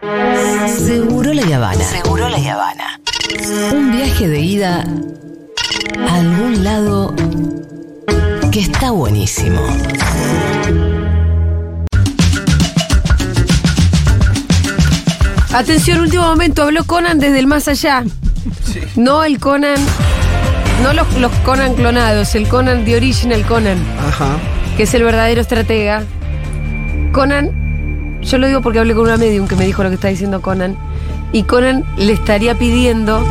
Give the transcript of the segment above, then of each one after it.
Seguro la Habana. Seguro la Habana. Un viaje de ida a algún lado que está buenísimo. Atención, último momento, habló Conan desde el más allá. No el Conan, no los, los Conan clonados, el Conan de Original Conan, Ajá. que es el verdadero estratega. Conan, yo lo digo porque hablé con una medium que me dijo lo que está diciendo Conan, y Conan le estaría pidiendo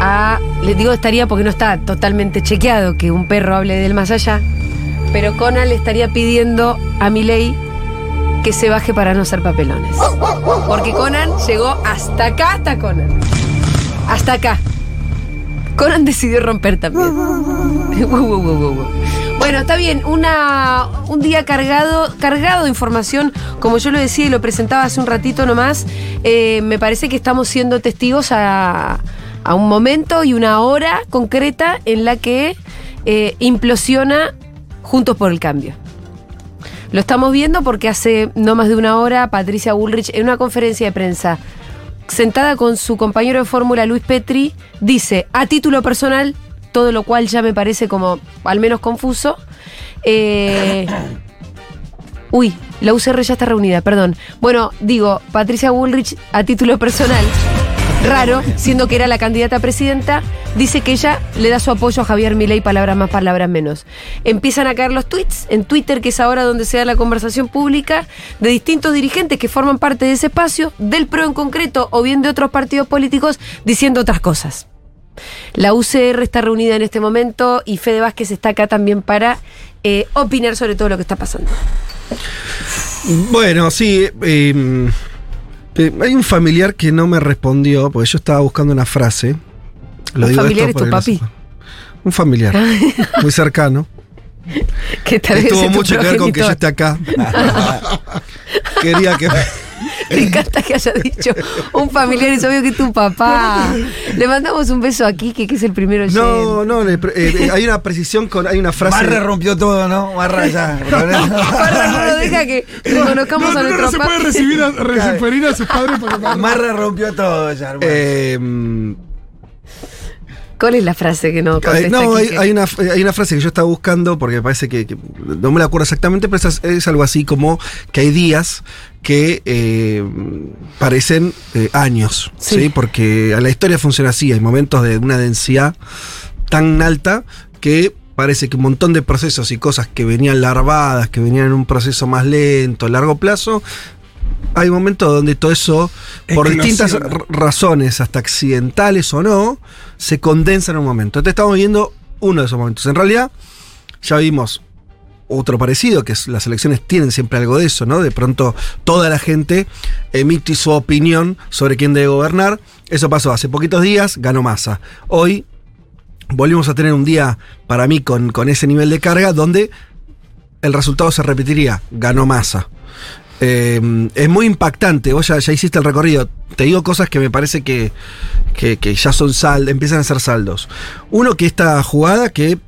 a, les digo estaría porque no está totalmente chequeado que un perro hable del más allá, pero Conan le estaría pidiendo a Milei que se baje para no ser papelones. Porque Conan llegó hasta acá, hasta Conan. Hasta acá. Conan decidió romper también. Bueno, está bien, una, un día cargado, cargado de información, como yo lo decía y lo presentaba hace un ratito nomás, eh, me parece que estamos siendo testigos a, a un momento y una hora concreta en la que eh, implosiona Juntos por el Cambio. Lo estamos viendo porque hace no más de una hora Patricia Bullrich en una conferencia de prensa sentada con su compañero de fórmula Luis Petri dice a título personal todo lo cual ya me parece como al menos confuso eh, uy la UCR ya está reunida perdón bueno digo Patricia Bullrich a título personal raro, siendo que era la candidata a presidenta, dice que ella le da su apoyo a Javier Milei, palabras más, palabras menos. Empiezan a caer los tweets en Twitter, que es ahora donde se da la conversación pública, de distintos dirigentes que forman parte de ese espacio, del PRO en concreto, o bien de otros partidos políticos, diciendo otras cosas. La UCR está reunida en este momento y Fede Vázquez está acá también para eh, opinar sobre todo lo que está pasando. Bueno, sí. eh, eh, hay un familiar que no me respondió, porque yo estaba buscando una frase. Lo ¿Un digo familiar esto es tu no papi? Un familiar, muy cercano. Que tal vez Tuvo mucho que ver con que yo esté acá. Quería que. Me encanta que haya dicho un familiar, es obvio que es tu papá. Le mandamos un beso a Kike, que es el primero No, no, le eh, eh, hay una precisión con. Hay una frase. Barra rompió todo, ¿no? Barra ya. Parra no lo deja que reconozcamos No, a no, no, nuestro no se puede recibir a, referir a sus padres porque Marra rompió todo ya, hermano. eh, ¿Cuál es la frase que no Hay- contesta no, hay, una, hay una frase que yo estaba buscando porque me parece que, que no me la acuerdo exactamente, pero es, es algo así como que hay días que eh, parecen eh, años, Sí. sí. Porque la historia funciona así, hay momentos de una densidad tan alta que parece que un montón de procesos y cosas que venían larvadas, que venían en un proceso más lento, a largo plazo, hay momentos donde todo eso, por distintas razones, hasta accidentales o no, se condensa en un momento. Entonces estamos viendo uno de esos momentos. En realidad, ya vimos otro parecido, que es las elecciones tienen siempre algo de eso, ¿no? De pronto toda la gente emite su opinión sobre quién debe gobernar. Eso pasó hace poquitos días, ganó Massa. Hoy volvimos a tener un día, para mí, con, con ese nivel de carga, donde el resultado se repetiría, ganó Massa. Eh, es muy impactante, vos ya, ya hiciste el recorrido. Te digo cosas que me parece que, que, que ya son sal, empiezan a ser saldos. Uno que esta jugada, que,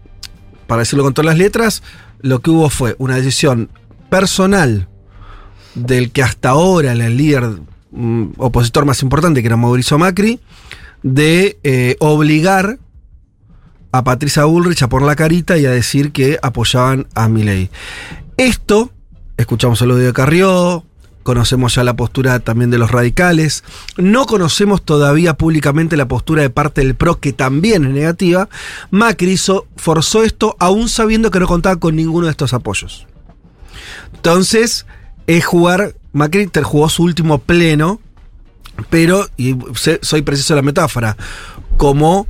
para decirlo con todas las letras, lo que hubo fue una decisión personal del que hasta ahora era el líder mm, opositor más importante, que era Mauricio Macri, de eh, obligar a Patricia Bullrich a poner la carita y a decir que apoyaban a Milei. Esto, escuchamos el audio de Carrió, conocemos ya la postura también de los radicales, no conocemos todavía públicamente la postura de parte del PRO, que también es negativa. Macri hizo, forzó esto aún sabiendo que no contaba con ninguno de estos apoyos. Entonces, es jugar, Macri jugó su último pleno, pero, y soy preciso la metáfora, como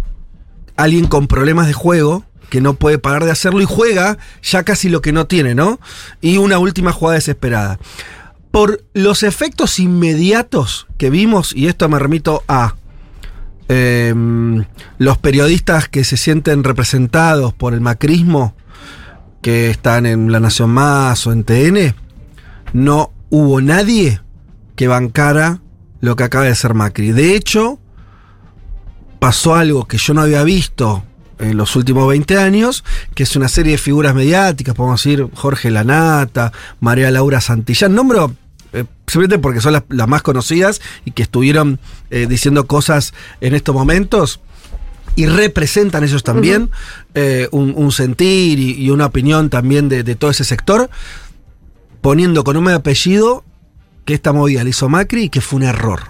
alguien con problemas de juego que no puede parar de hacerlo y juega ya casi lo que no tiene, ¿no? Y una última jugada desesperada. Por los efectos inmediatos que vimos, y esto me remito a em, los periodistas que se sienten representados por el macrismo, que están en La Nación Más o en TN, no hubo nadie que bancara lo que acaba de ser Macri. De hecho, pasó algo que yo no había visto en los últimos 20 años, que es una serie de figuras mediáticas, podemos decir Jorge Lanata, María Laura Santillán, nombro eh, simplemente porque son las, las más conocidas y que estuvieron eh, diciendo cosas en estos momentos. Y representan ellos también eh, un, un sentir y, y una opinión también de, de todo ese sector, poniendo con y apellido que esta movida la hizo Macri y que fue un error.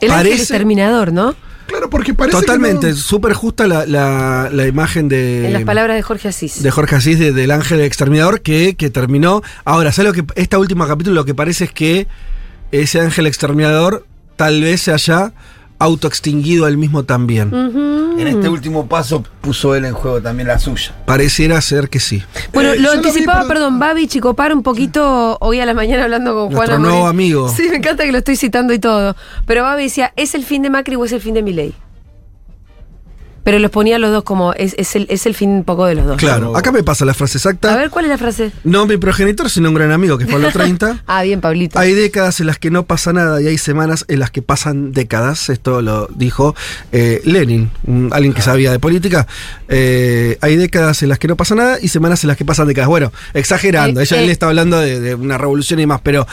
El ángel Parece- exterminador, ¿no? Claro, porque parece Totalmente, no- súper justa la, la- la imagen de, En las palabras de Jorge Asís. de Jorge Asís de- del ángel exterminador que, que terminó. Ahora, ¿sabes lo que esta última capítulo lo que parece es que ese ángel exterminador tal vez se haya autoextinguido él mismo también? En este último paso puso él en juego también la suya. Pareciera ser que sí. Bueno, Eh, lo yo lo vi, anticipaba, perdón, Babi Chicopar un poquito hoy a la mañana hablando con Nuestro Juana nuevo amigo. Sí, me encanta que lo estoy citando y todo. Pero Babi decía, ¿es el fin de Macri o es el fin de Milei? Pero los ponía los dos como, es, es el, es el fin un poco de los dos. Claro, acá me pasa la frase exacta. A ver, ¿cuál es la frase? No mi progenitor, sino un gran amigo que fue a los 30. Ah, bien, Pablito. Hay décadas en las que no pasa nada y hay semanas en las que pasan décadas. Esto lo dijo eh, Lenin, un- alguien que sabía de política. Eh, hay décadas en las que no pasa nada y semanas en las que pasan décadas. Bueno, exagerando. Eh, Ella eh. él está hablando de, de una revolución y más, pero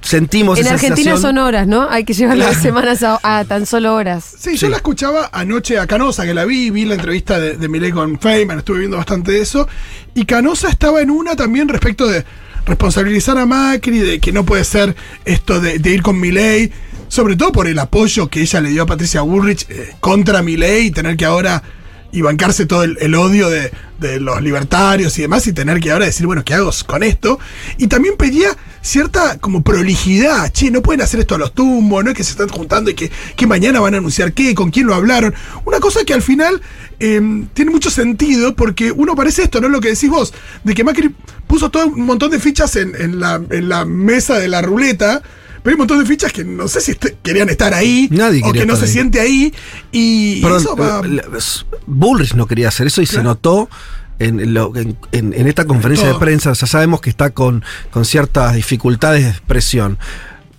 sentimos En esa Argentina sensación. son horas, ¿no? Hay que llevar las semanas a, a tan solo horas. Sí, yo la escuchaba anoche a Canosa, que la vi, vi la entrevista de, de Milei con Feynman, estuve viendo bastante de eso. Y Canosa estaba en una también respecto de responsabilizar a Macri, de que no puede ser esto de, de ir con Milei, sobre todo por el apoyo que ella le dio a Patricia Bullrich eh, contra Milei y tener que ahora y bancarse todo el, odio de, de los libertarios y demás y tener que ahora decir, bueno, ¿qué hago con esto? Y también pedía cierta como prolijidad, che, no pueden hacer esto a los tumbos, no es que se están juntando y que, que mañana van a anunciar qué, con quién lo hablaron. Una cosa que al final eh, tiene mucho sentido porque uno parece esto, ¿no? Lo que decís vos, de que Macri puso todo un montón de fichas en, en la, en la mesa de la ruleta. Pero hay un montón de fichas que no sé si est- querían estar ahí Nadie o que no se ahí. siente ahí. Y Perdón, eso va. Bullrich no quería hacer eso y se notó en, lo- en- en- en esta conferencia de prensa. Ya sabemos que está con, con ciertas dificultades de expresión.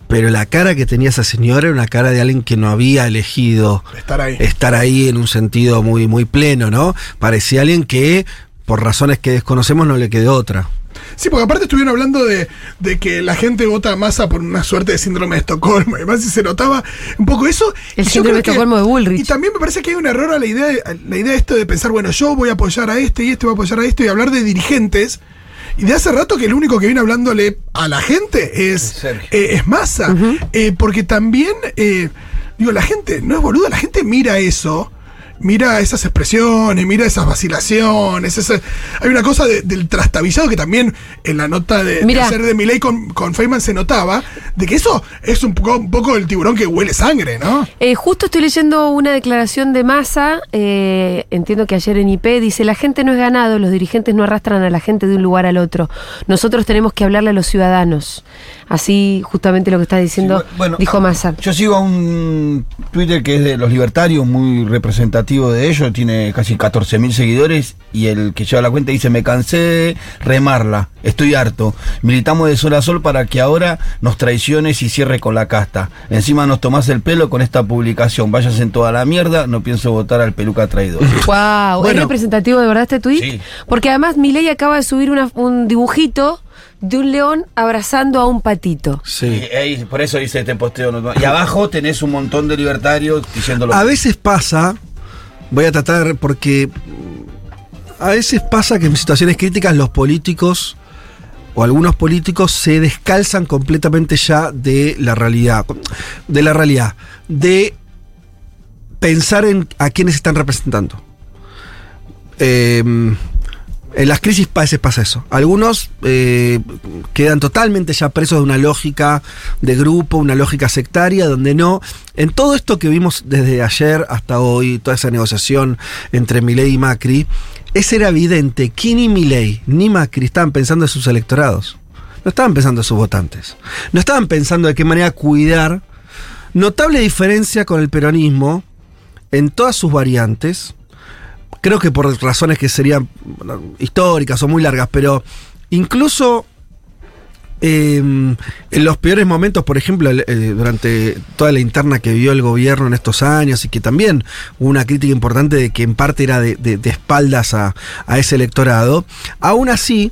Pero la cara que tenía esa señora era una cara de alguien que no había elegido Estar ahí. estar ahí en un sentido muy, muy pleno, ¿no? Parecía alguien que, por razones que desconocemos, no le quedó otra. Sí, porque aparte estuvieron hablando de, de que la gente vota a masa por una suerte de síndrome de Estocolmo. Además, si se notaba un poco eso. El síndrome de que- Estocolmo de Bullrich. Y también me parece que hay un error a la idea, de- a la idea esto de pensar, bueno, yo voy a apoyar a este y este va a apoyar a esto y hablar de dirigentes. Y de hace rato que el único que viene hablándole a la gente es, eh, es Massa. Eh, porque también, eh, digo, la gente, no es boluda, la gente mira eso. Mira esas expresiones, mira esas vacilaciones. ese- hay una cosa de- del trastabillado que también en la nota de, de hacer de Milei con, con Feynman se notaba, de que eso es un poco, un poco el tiburón que huele sangre, ¿no? Eh, justo estoy leyendo una declaración de Massa, eh, entiendo que ayer en IP, dice, la gente no es ganado, los dirigentes no arrastran a la gente de un lugar al otro. Nosotros tenemos que hablarle a los ciudadanos. Así justamente lo que está diciendo, Sí, bueno, dijo ah, Massa. Yo sigo a un Twitter que es de los libertarios, muy representativo de ellos, tiene casi 14.000 seguidores y el que lleva la cuenta dice, me cansé de remarla, estoy harto, militamos de sol a sol para que ahora nos traiciones y cierre con la casta. Encima nos tomás el pelo con esta publicación, vayas en toda la mierda, no pienso votar al peluca traidor. Wow, ¿es Bueno. representativo de verdad este tuit? Sí. Porque además Milei acaba de subir una- un dibujito de un león abrazando a un patito. Sí. Y por eso dice este posteo. no- Y abajo tenés un montón de libertarios diciéndolo. A veces pasa, voy a tratar porque a veces pasa que en situaciones críticas los políticos o algunos políticos se descalzan completamente ya de la realidad, de la realidad, de pensar en a quiénes están representando. Eh, en las crisis a veces pasa eso. Algunos eh, quedan totalmente ya presos de una lógica de grupo, una lógica sectaria, donde no. En todo esto que vimos desde ayer hasta hoy, toda esa negociación entre Milei y Macri, ese era evidente que ni Milei ni Macri estaban pensando en sus electorados. No estaban pensando en sus votantes. No estaban pensando de qué manera cuidar. Notable diferencia con el peronismo en todas sus variantes creo que por razones que serían históricas o muy largas, pero incluso eh, en los peores momentos, por ejemplo, eh, durante toda la interna que vivió el gobierno en estos años y que también hubo una crítica importante de que en parte era de espaldas a, a ese electorado, aún así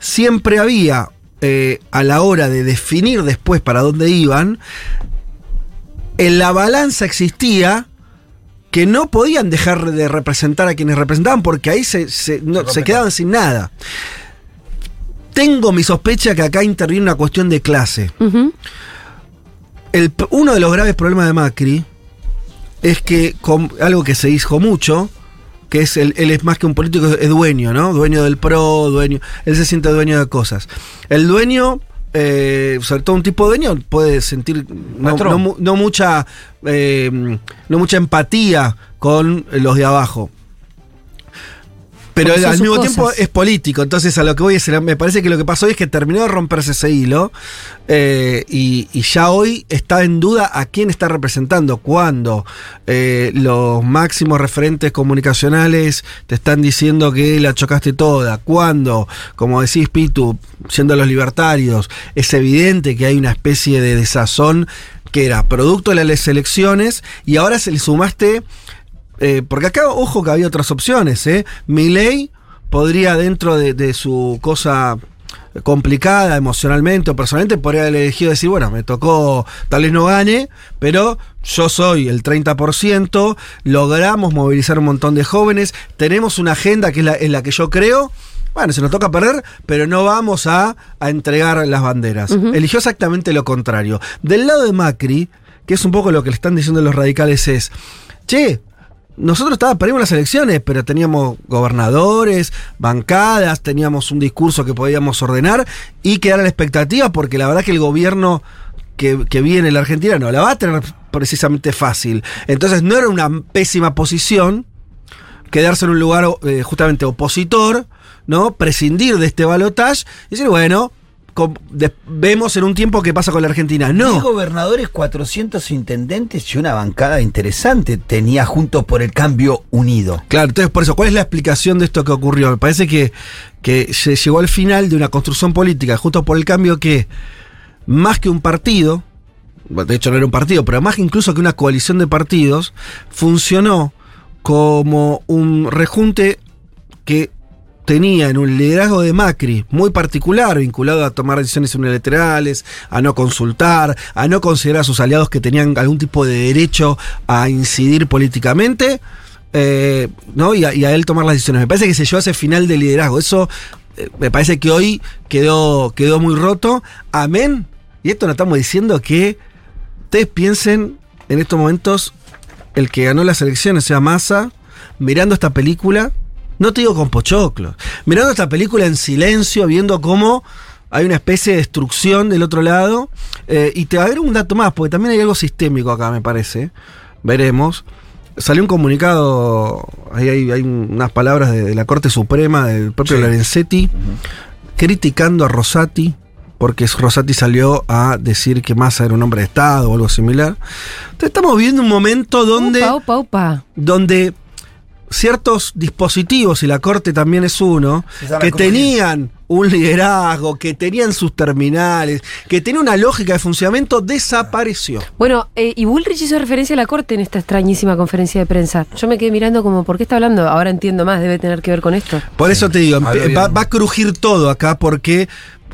siempre había eh, a la hora de definir después para dónde iban, en la balanza existía que no podían dejar de representar a quienes representaban porque ahí se, se- no- quedaban sin nada. Tengo mi sospecha que acá interviene una cuestión de clase. El uno de los graves problemas de Macri es que, con algo que se dijo mucho, que es él, él es más que un político, es dueño, ¿no? Dueño del PRO, dueño. Él se siente dueño de cosas. El dueño, eh, sobre todo un tipo de dueño, puede sentir no, no mucha, eh, no mucha empatía con los de abajo. Pero al mismo cosas. tiempo es político, entonces a lo que voy es, me parece que lo que pasó hoy es que terminó de romperse ese hilo eh, y, y ya hoy está en duda a quién está representando, cuando eh, los máximos referentes comunicacionales te están diciendo que la chocaste toda, cuando, como decís Pitu, siendo los libertarios, es evidente que hay una especie de desazón que era producto de las elecciones y ahora se le sumaste eh, porque acá, ojo que había otras opciones, ¿eh? Milei podría, dentro de, de su cosa complicada emocionalmente o personalmente, podría haber elegido decir, bueno, me tocó, tal vez no gane, pero yo soy el 30%, logramos movilizar un montón de jóvenes, tenemos una agenda que es la, en la que yo creo. Bueno, se nos toca perder, pero no vamos a, a entregar las banderas. Eligió exactamente lo contrario. Del lado de Macri, que es un poco lo que le están diciendo los radicales, es, che, nosotros estaba, perdimos las elecciones, pero teníamos gobernadores, bancadas, teníamos un discurso que podíamos ordenar y quedar a la expectativa, porque la verdad que el gobierno que, viene en la Argentina no la va a tener precisamente fácil. Entonces no era una pésima posición quedarse en un lugar eh, justamente opositor, ¿no? Prescindir de este balotaje y decir, bueno, vemos en un tiempo qué pasa con la Argentina. No. gobernadores, 400 intendentes y una bancada interesante tenía Juntos por el Cambio unido. Claro, entonces por eso, ¿cuál es la explicación de esto que ocurrió? Me parece que, que se llegó al final de una construcción política, justo por el cambio que, más que un partido, de hecho no era un partido, pero más que incluso que una coalición de partidos, funcionó como un rejunte que tenía en un liderazgo de Macri muy particular, vinculado a tomar decisiones unilaterales, a no consultar, a no considerar a sus aliados que tenían algún tipo de derecho a incidir políticamente, eh, ¿no? Y a, él tomar las decisiones. Me parece que se llevó a ese final de liderazgo. Eso eh, me parece que hoy quedó, quedó muy roto. Amén. Y esto no estamos diciendo que ustedes piensen en estos momentos el que ganó las elecciones sea Massa, mirando esta película, no te digo con pochoclos, mirando esta película en silencio, viendo cómo hay una especie de destrucción del otro lado. eh, y te va a haber un dato más, porque también hay algo sistémico acá, me parece. Veremos. Salió un comunicado, ahí hay, hay unas palabras de, de la Corte Suprema, del propio Sí. Lorenzetti, criticando a Rosati, porque Rosati salió a decir que Massa era un hombre de Estado o algo similar. Entonces estamos viviendo un momento donde Upa, upa, upa. donde ciertos dispositivos, y la Corte también es uno, que tenían un liderazgo, que tenían sus terminales, que tenían una lógica de funcionamiento, desapareció. Bueno, eh, y Bullrich hizo referencia a la corte en esta extrañísima conferencia de prensa. Yo me quedé mirando como, ¿por qué está hablando? Ahora entiendo más, debe tener que ver con esto. Por eso te digo, va, va a crujir todo acá porque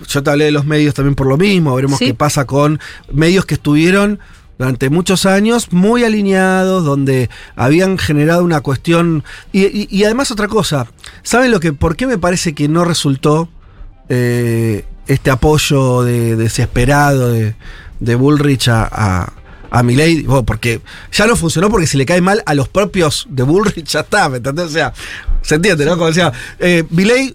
yo te hablé de los medios también por lo mismo, veremos Sí. qué pasa con medios que estuvieron durante muchos años muy alineados, donde habían generado una cuestión... Y, además otra cosa, ¿saben lo que, por qué me parece que no resultó eh, este apoyo de- desesperado de, de Bullrich a... a Milei, bueno, porque ya no funcionó porque si le cae mal a los propios de Bullrich, ya está, ¿me entendés? O sea, se entiende, ¿no? Como decía, eh, Milei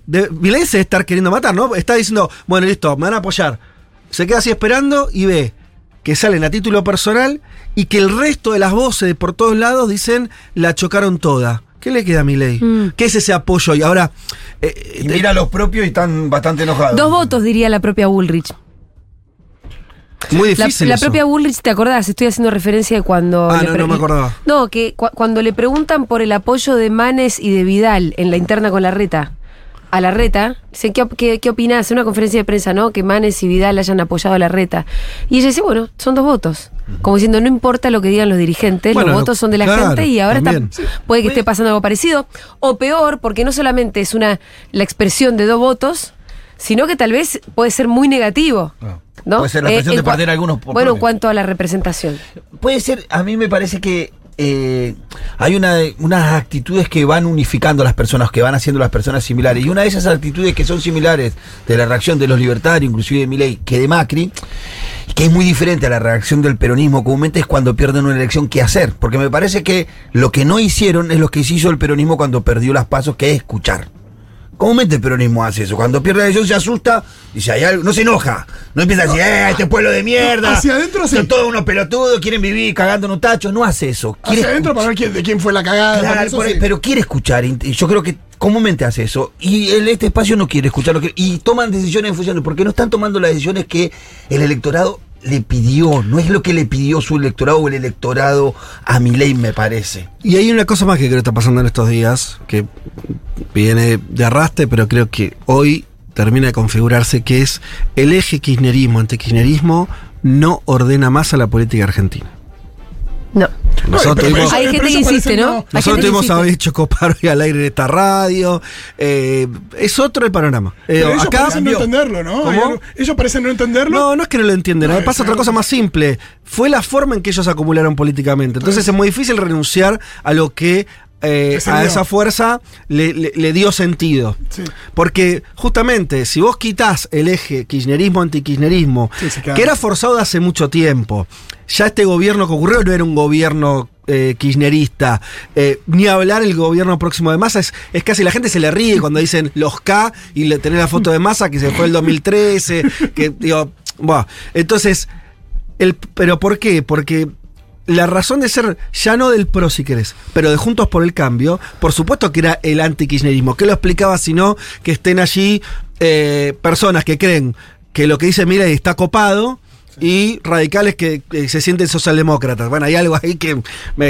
se debe estar queriendo matar, ¿no? Está diciendo, bueno, listo, me van a apoyar. Se queda así esperando y ve que salen a título personal y que el resto de las voces de por todos lados dicen, la chocaron toda. ¿Qué le queda a Milei? Mm. ¿Qué es ese apoyo? Y ahora... eh, Y mira a los propios y están bastante enojados. Dos votos, diría la propia Bullrich. muy La, difícil la eso. propia Bullrich, ¿te acordás? Estoy haciendo referencia de cuando... Ah, no, no me acordaba. No, que cu- cuando le preguntan por el apoyo de Manes y de Vidal en la interna con la reta, a la reta, dicen, ¿qué, qué, qué opinás? En una conferencia de prensa, ¿no? Que Manes y Vidal hayan apoyado a la reta. Y ella dice, bueno, son dos votos. Como diciendo, no importa lo que digan los dirigentes, Bueno, los votos son de la claro, gente y ahora está- puede que esté pasando algo parecido. O peor, porque no solamente es una la expresión de dos votos, sino que tal vez puede ser muy negativo. Ah. ¿no? Puede ser la Eh, de perder algunos por Bueno, en cuanto a la representación. Puede ser, a mí me parece que eh, hay una, unas actitudes que van unificando a las personas, que van haciendo las personas similares. Y una de esas actitudes que son similares de la reacción de los libertarios, inclusive de Milei, que de Macri, que es muy diferente a la reacción del peronismo comúnmente, es cuando pierden una elección, ¿qué hacer? Porque me parece que lo que no hicieron es lo que hizo el peronismo cuando perdió las pasos, que es escuchar. Comúnmente el peronismo hace eso. Cuando pierde la elección se asusta, dice, hay algo, no se enoja. No empieza a decir, eh, este pueblo de mierda. Hacia adentro sí. Son todos unos pelotudos, quieren vivir cagando en un tacho. No hace eso. Quiere Hacia adentro para ver quién- de quién fue la cagada. Claro, para eso por ahí, sí. pero quiere escuchar. y yo creo que comúnmente hace eso. Y el, este espacio no quiere escuchar lo que. Y toman decisiones en función de. Porque no están tomando las decisiones que el electorado le pidió. No es lo que le pidió su electorado o el electorado a mi ley, me parece. Y hay una cosa más que creo que está pasando en estos días, que viene de arrastre, pero creo que hoy termina de configurarse, que es el eje kirchnerismo, antikirchnerismo, no ordena más a la política argentina. No. Nosotros tuvimos, Hay gente que insiste, ¿no? nosotros tuvimos a Becho Coparo y al aire de esta radio. eh, es otro el panorama. Eh, Pero ellos acá parecen no entenderlo, ¿no? Ellos parecen no entenderlo. No, no es que no lo entiendan. No, me pasa otra cosa más simple. Fue la forma en que ellos acumularon políticamente. Entonces es muy difícil renunciar a lo que eh, a esa fuerza le, le- le dio sentido. Sí. Porque justamente si vos quitas el eje kirchnerismo-antikirchnerismo, Sí, sí, claro. que era forzado de hace mucho tiempo, ya este gobierno que ocurrió no era un gobierno eh, kirchnerista, eh, ni hablar el gobierno próximo de Massa, es, es casi la gente se le ríe cuando dicen los K y le tenés la foto de Massa que se fue el 2013, que digo, bueno, entonces, el, ¿pero por qué? Porque la razón de ser, ya no del PRO si querés, pero de Juntos por el Cambio, por supuesto que era el antikirchnerismo. ¿Qué lo explicaba si no que estén allí eh, personas que creen que lo que dice Milei está copado y radicales que, se sienten socialdemócratas? Bueno, hay algo ahí que,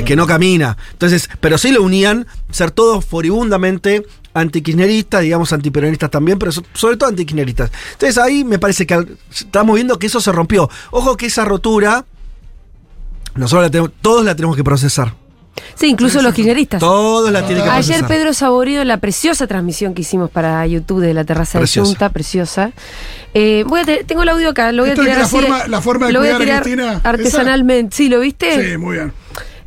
que no camina. Entonces, pero sí lo unían, ser todos furibundamente antikirchneristas, digamos antiperonistas también, pero so- sobre todo antikirchneristas. Entonces ahí me parece que estamos viendo que eso se rompió. Ojo que esa rotura... Nosotros la tenemos, todos la tenemos que procesar. Sí, incluso los kirchneristas. Todos la tienen que procesar. Ayer Pedro Saborío en la preciosa transmisión que hicimos para YouTube de la terraza Preciosa. de Junta, preciosa. Eh, voy a te- tengo el audio acá, lo voy a Esto tirar que la así, forma- la forma de lo voy a tirar artesanalmente. Sí, ¿lo viste? Sí, muy bien.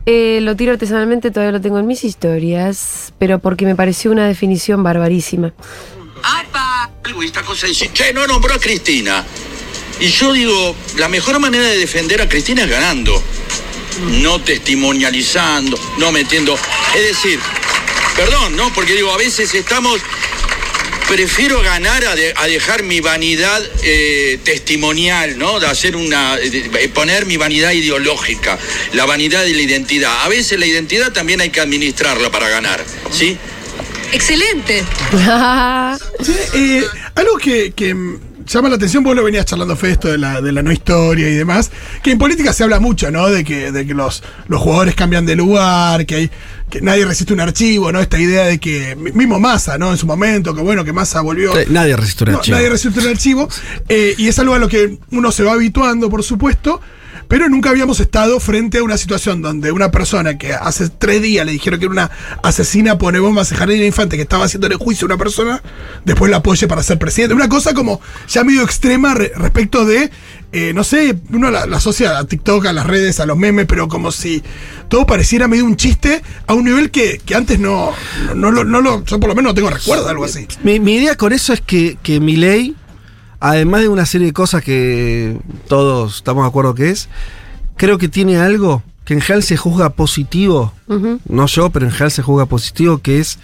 Eh, lo tiro artesanalmente, todavía lo tengo en mis historias, pero porque me pareció una definición barbarísima. algo y esta cosa decir, che, no nombró a Cristina. Y yo digo, la mejor manera de defender a Cristina es ganando, no testimonializando, no metiendo. Es decir, perdón, ¿no? Porque digo, a veces estamos. Prefiero ganar a, de- a dejar mi vanidad eh, testimonial, ¿no? De hacer una. de poner mi vanidad ideológica, la vanidad de la identidad. A veces la identidad también hay que administrarla para ganar, ¿sí? Excelente. Sí, eh, algo que, que, llama la atención, vos lo venías charlando, Fe, esto de la, de la no historia y demás, que en política se habla mucho, ¿no? De que, de que los, los jugadores cambian de lugar, que hay que nadie resiste un archivo, ¿no? Esta idea de que, mi- mismo Massa, ¿no? En su momento, que bueno, que Massa volvió... Nadie resiste un No, archivo. nadie resiste un archivo. eh, y es algo a lo que uno se va habituando, por supuesto. Pero nunca habíamos estado frente a una situación donde una persona que hace tres días le dijeron que era una asesina pone bombas en Jardín Infante que estaba haciendo el juicio a una persona, después la apoye para ser presidente. Una cosa como ya medio extrema re- respecto de, eh, no sé, uno la, asocia a TikTok, a las redes, a los memes, pero como si todo pareciera medio un chiste a un nivel que, que antes no, no, no lo, no lo- yo por lo menos no tengo recuerdo algo así. Mi, mi idea con eso es que, que mi ley, además de una serie de cosas que todos estamos de acuerdo que es, creo que tiene algo que en general se juzga positivo, no yo, pero en general se juzga positivo, que es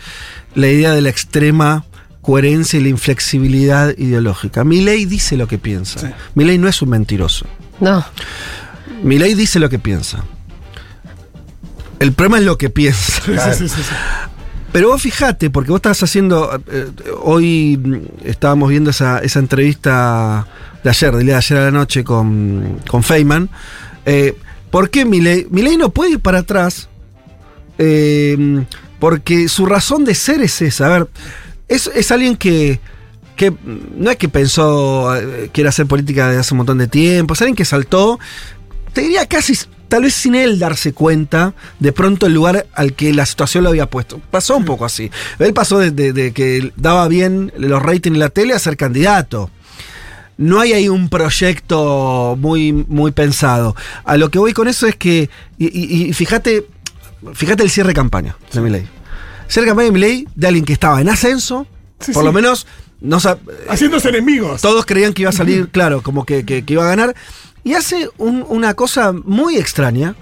la idea de la extrema coherencia y la inflexibilidad ideológica. Mi ley dice lo que piensa. Sí. Mi ley no es un mentiroso. No. Mi ley dice lo que piensa. El problema es lo que piensa. Sí, sí, sí, sí, sí. Pero vos fijate, porque vos estás haciendo. eh, hoy estábamos viendo esa, esa entrevista de ayer, de ayer a la noche con, con Feynman. Eh, ¿Por qué Milei? Milei no puede ir para atrás. eh, porque su razón de ser es esa. A ver, es, es alguien que. que no es que pensó que era hacer política desde hace un montón de tiempo, es alguien que saltó. Te diría casi tal vez sin él darse cuenta, de pronto el lugar al que la situación lo había puesto. Pasó un poco así. Él pasó de, de- de que daba bien los ratings en la tele a ser candidato. No hay ahí un proyecto muy, muy pensado. A lo que voy con eso es que, y, y- y fíjate, fíjate el cierre de campaña de Milei. Cierre de campaña de Milei de alguien que estaba en ascenso, Sí, por sí. lo menos no Haciéndose enemigos. todos creían que iba a salir, claro, como que, que- que iba a ganar. Y hace un- una cosa muy extraña,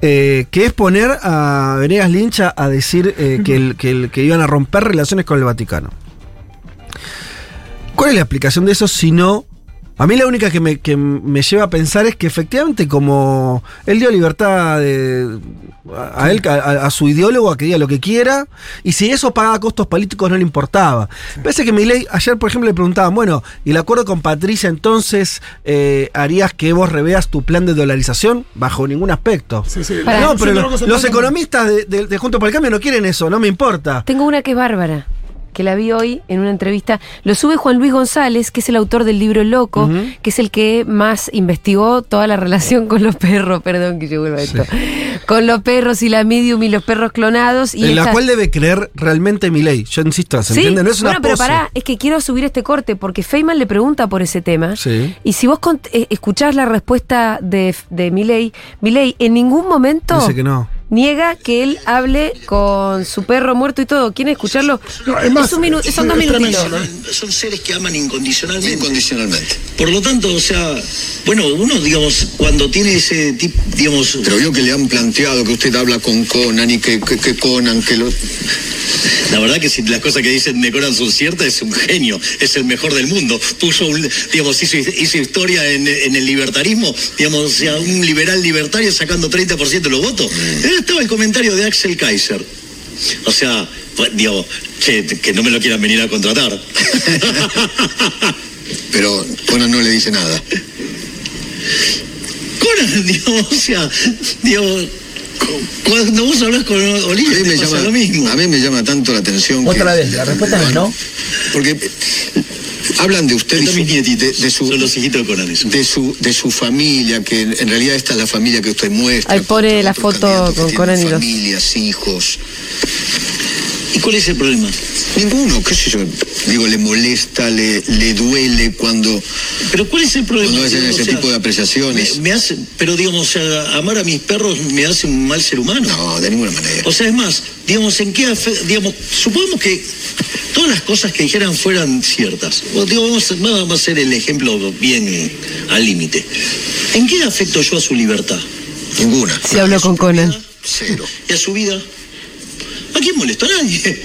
eh, que es poner a Venegas Lynch a, decir eh, que, que iban a romper relaciones con el Vaticano. ¿Cuál es la explicación de eso si no... A mí la única que me, que me lleva a pensar es que efectivamente como él dio libertad de- a, a él, a, a su ideólogo, a que diga lo que quiera, y si eso pagaba costos políticos no le importaba. Parece que Milei, ayer por ejemplo le preguntaban, bueno, ¿y el acuerdo con Patricia entonces eh, harías que vos reveas tu plan de dolarización? Bajo ningún aspecto. Sí, sí. Para- No, pero los no, economistas de, de- de Juntos por el Cambio no quieren eso, no me importa. Tengo una que es bárbara, que la vi hoy en una entrevista. Lo sube Juan Luis González, que es el autor del libro Loco, que es el que más investigó toda la relación con los perros. Perdón que yo vuelva a esto. Con los perros y la medium y los perros clonados. Y en la cual debe creer realmente Milei. Yo insisto, ¿se Sí, entiende? No es una bueno, pero pose. pará, es que quiero subir este corte porque Feynman le pregunta por ese tema. Sí. Y si vos eh, escuchás la respuesta de, de Milei, Milei en ningún momento Dice que no. Niega que él hable con su perro muerto y todo. ¿Quieren escucharlo? No, es un minu- son dos es minutitos. Son, son seres que aman incondicionalmente. Incondicionalmente. Por lo tanto, o sea, bueno, uno, digamos, cuando tiene ese tipo, digamos. Pero vio que le han planteado que usted habla con Conan y que, que, que Conan, que lo... La verdad que si las cosas que dicen de Conan son ciertas, es un genio, es el mejor del mundo. Puso, un, digamos, hizo, hizo historia en, en el libertarismo, digamos, o sea, un liberal libertario sacando 30% de los votos. Eh, Estaba el comentario de Axel Kaiser. O sea, pues, digo, que no me lo quieran venir a contratar. Pero Conan no le dice nada. Conan, digamos, o sea, cu- cuando vos hablas con A Olivia, mí, te me llama, lo mismo. a mí me llama tanto la atención que... Otra vez, la respuesta es no. Porque hablan de usted y su, de, de su, son los hijitos de su de su familia, que en en realidad esta es la familia que usted muestra. Ahí pone la foto con Conan y los- Familias, hijos. ¿Y cuál es el problema? Ninguno, qué sé yo. Digo, le molesta, le, le duele cuando, Pero ¿cuál es el problema? cuando hacen ese o sea, tipo de apreciaciones. Me, me hace, pero digamos, o sea, amar a mis perros me hace un mal ser humano. No, de ninguna manera. O sea, es más, digamos, en qué digamos, supongamos que todas las cosas que dijeran fueran ciertas. O, digo, vamos, a- vamos a hacer el ejemplo bien al límite. ¿En qué afecto yo a su libertad? Ninguna. Si hablo con Conan. Cero. ¿Y a su vida? ¿A quién molesto? A nadie.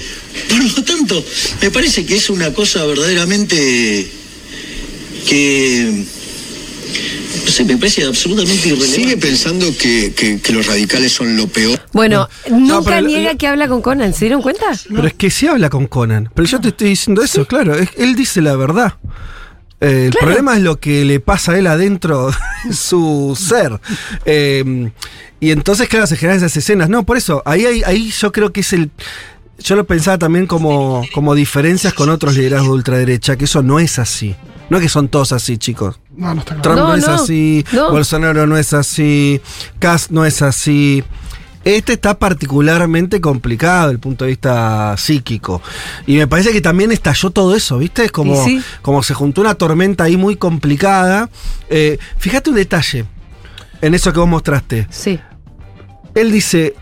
Por lo tanto, me parece que es una cosa verdaderamente que no sé, me parece absolutamente irrelevante. Sigue pensando que, que- que los radicales son lo peor. Bueno, No, nunca niega que habla con Conan. ¿Se dieron cuenta? Pero es que sí habla con Conan. Pero yo te estoy diciendo eso, claro. es- él dice la verdad. Eh, el problema es lo que le pasa a él adentro de su ser. Eh, y entonces, claro, se generan esas escenas. No, por eso, ahí, hay- ahí yo creo que es el. Yo lo pensaba también como, como diferencias con otros liderazgos de ultraderecha, que eso no es así. No es que son todos así, chicos. No, no está claro. Trump no, No, es no, así, no. Bolsonaro no es así, Kass no es así. Este está particularmente complicado desde el punto de vista psíquico. Y me parece que también estalló todo eso, ¿viste? Es como, sí. como se juntó una tormenta ahí muy complicada. Eh, fíjate un detalle en eso que vos mostraste. Sí. Él dice,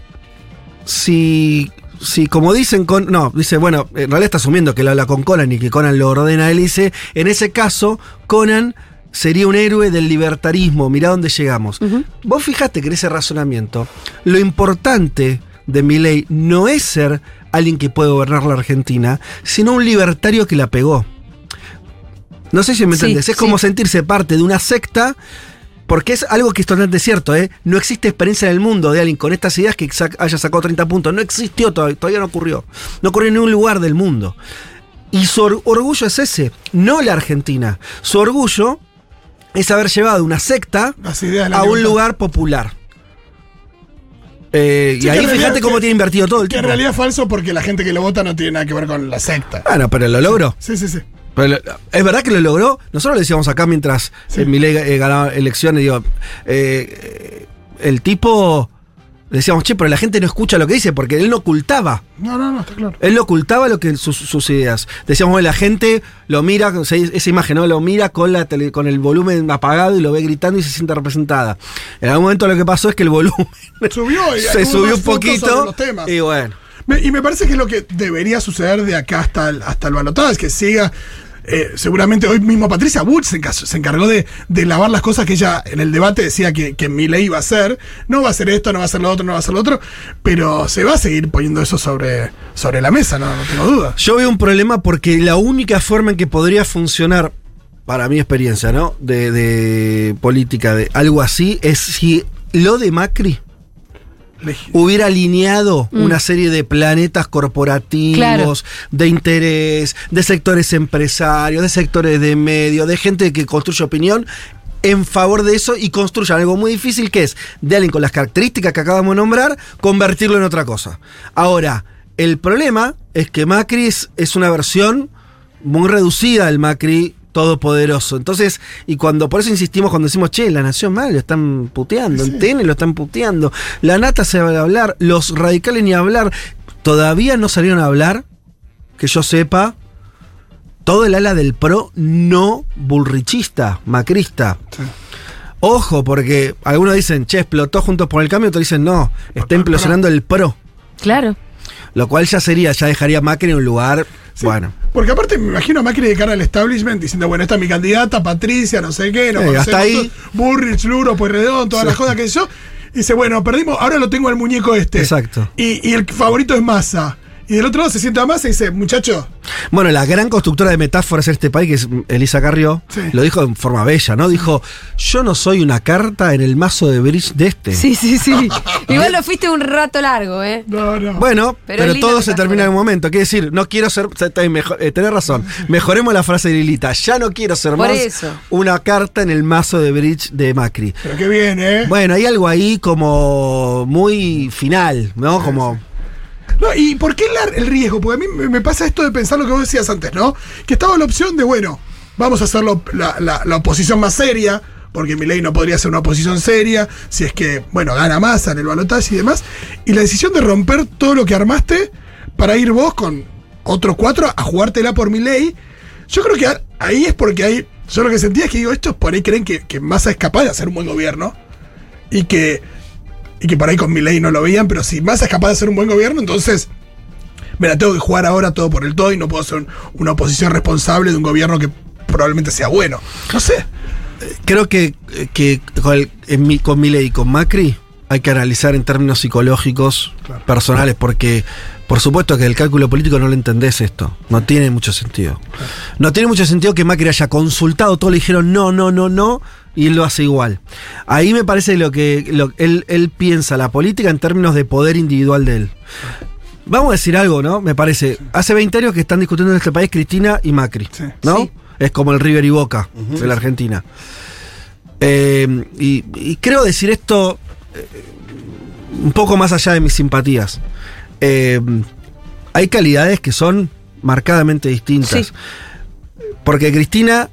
si, si como dicen con... No, dice, bueno, en realidad está asumiendo que él habla con Conan y que Conan lo ordena. Él dice, en ese caso, Conan sería un héroe del libertarismo. Mirá dónde llegamos. Vos fijate que en ese razonamiento, lo importante de Milei no es ser alguien que puede gobernar la Argentina, sino un libertario que la pegó. No sé si me Sí, entendés. Es sí. como sentirse parte de una secta porque es algo que es totalmente cierto, ¿eh? No existe experiencia en el mundo de alguien con estas ideas que haya sacado 30 puntos. No existió todavía, todavía no ocurrió. No ocurrió en ningún lugar del mundo. Y su or- orgullo es ese, no la Argentina. Su orgullo es haber llevado una secta a un lugar popular. Eh, Sí, y ahí realidad- fíjate cómo que- tiene invertido todo el Que en tiempo. realidad es falso porque la gente que lo vota no tiene nada que ver con la secta. Bueno, pero lo logró. Sí, sí, sí. Pero es verdad que lo logró. Nosotros lo decíamos acá mientras Sí. eh, Milei eh, ganaba elecciones. Digo, eh, el tipo. Decíamos, che, pero la gente no escucha lo que dice porque él no ocultaba. No, no, no, está claro. Él no ocultaba lo que sus, sus ideas. Decíamos, bueno, la gente lo mira, o sea, esa imagen, ¿no? Lo mira con, la tele- con el volumen apagado y lo ve gritando y se siente representada. En algún momento lo que pasó es que el volumen Subió y se subió un poquito. sobre los temas. Y bueno. Me- y me parece que es lo que debería suceder de acá hasta el, hasta el balotado, es que siga. Eh, seguramente hoy mismo Patricia Bull se, enca- se encargó de, lavar las cosas que ella en el debate decía que, que Milei iba a hacer. No va a hacer esto, no va a hacer lo otro, no va a hacer lo otro. Pero se va a seguir poniendo eso sobre, sobre la mesa, no, no tengo duda. Yo veo un problema porque la única forma en que podría funcionar, para mi experiencia, ¿no? De, política, de algo así, es si lo de Macri hubiera alineado una serie de planetas corporativos, Claro. de interés, de sectores empresarios, de sectores de medio, de gente que construye opinión en favor de eso y construya algo muy difícil que es de alguien con las características que acabamos de nombrar, convertirlo en otra cosa. Ahora, el problema es que Macri es, es una versión muy reducida del Macri todopoderoso. Entonces, y cuando por eso insistimos cuando decimos, che, la nación mal, lo están puteando, en TN lo están puteando, la nata se va a hablar, los radicales ni a hablar, todavía no salieron a hablar, que yo sepa, todo el ala del pro no bullrichista, macrista. Ojo, porque algunos dicen, che, explotó juntos por el cambio, otros dicen, no, está implosionando el pro. Claro. Lo cual ya sería, ya dejaría a Macri en un lugar, bueno. Porque aparte me imagino a Macri de cara al establishment diciendo, bueno, esta es mi candidata, Patricia, no sé qué, no Eh, hasta ahí. Burrich, Luro, Pueyrredón, todas las cosas que yo. Y dice, bueno, perdimos, ahora lo tengo al muñeco este. Exacto. Y, y el favorito es Massa. Y del otro lado se sienta Massa y dice, muchacho, Bueno, la gran constructora de metáforas en este país, que es Elisa Carrió, Sí. lo dijo en forma bella, ¿no? Dijo, yo no soy una carta en el mazo de bridge de este. Sí, sí, sí. Igual lo fuiste un rato largo, ¿eh? no, no. Bueno, Pero todo se termina en un momento. Quiere decir, no quiero ser. eh, tenés razón. Mejoremos la frase de Lilita. Ya no quiero ser Por más eso. una carta en el mazo de bridge de Macri. Pero qué bien, ¿eh? Bueno, hay algo ahí como muy final, ¿no? Como. No, ¿Y por qué el riesgo? Porque a mí me, pasa esto de pensar lo que vos decías antes, ¿no? Que estaba la opción de, bueno, vamos a hacer la, la- la oposición más seria, porque Milei no podría ser una oposición seria, si es que, bueno, gana más en el balotaje y demás. Y la decisión de romper todo lo que armaste para ir vos con otros cuatro a jugártela por Milei. Yo creo que ahí es porque hay. Yo lo que sentía es que digo, estos por ahí creen que, que Massa es capaz de hacer un buen gobierno. Y que y que por ahí con mi ley no lo veían, pero si Massa es capaz de hacer un buen gobierno, entonces me la tengo que jugar ahora todo por el todo y no puedo ser un- una oposición responsable de un gobierno que probablemente sea bueno. No sé. Creo que, que con, el- en mi, con Milei y con Macri hay que analizar en términos psicológicos, personales, porque por supuesto que el cálculo político no lo entendés esto. No tiene mucho sentido. No tiene mucho sentido que Macri haya consultado, todos le dijeron no, no, no, no, y él lo hace igual. Ahí me parece lo que lo- él, él piensa la política en términos de poder individual de él. Vamos a decir algo, ¿no? Me parece. Hace 20 años que están discutiendo en este país Cristina y Macri, Sí. ¿no? Sí. Es como el River y Boca de la Argentina. Eh, y, y creo decir esto eh, un poco más allá de mis simpatías. Eh, hay calidades que son marcadamente distintas. Sí. Porque Cristina,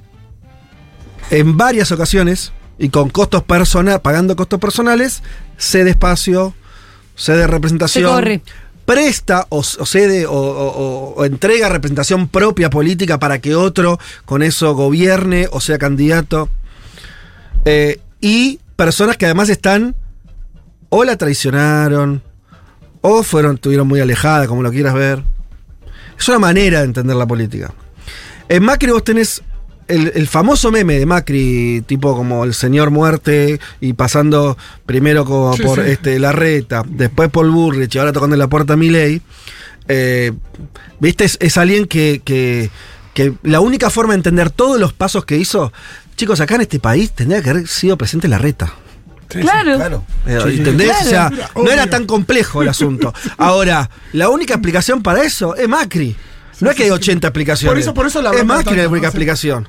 en varias ocasiones, y con costos personales, pagando costos personales, cede espacio, cede representación. Se corre. Presta o, o cede o, o- o entrega representación propia política para que otro con eso gobierne o sea candidato. Eh, y personas que además están o la traicionaron o fueron, estuvieron muy alejadas, como lo quieras ver. Es una manera de entender la política. En Macri vos tenés el, el famoso meme de Macri, tipo como el señor muerte, y pasando primero como Sí, por sí. este Larreta, después por Burrich, y ahora tocando en la puerta a Milei. Eh, Viste, es, es alguien que, que, que la única forma de entender todos los pasos que hizo, chicos, acá en este país tendría que haber sido presente Larreta. claro. Claro. Eh. ¿Entendés? Claro. O sea, no era tan complejo el asunto. Ahora, la única explicación para eso es Macri. No es que hay 80 explicaciones. Por eso- por eso la Es Macri la única explicación.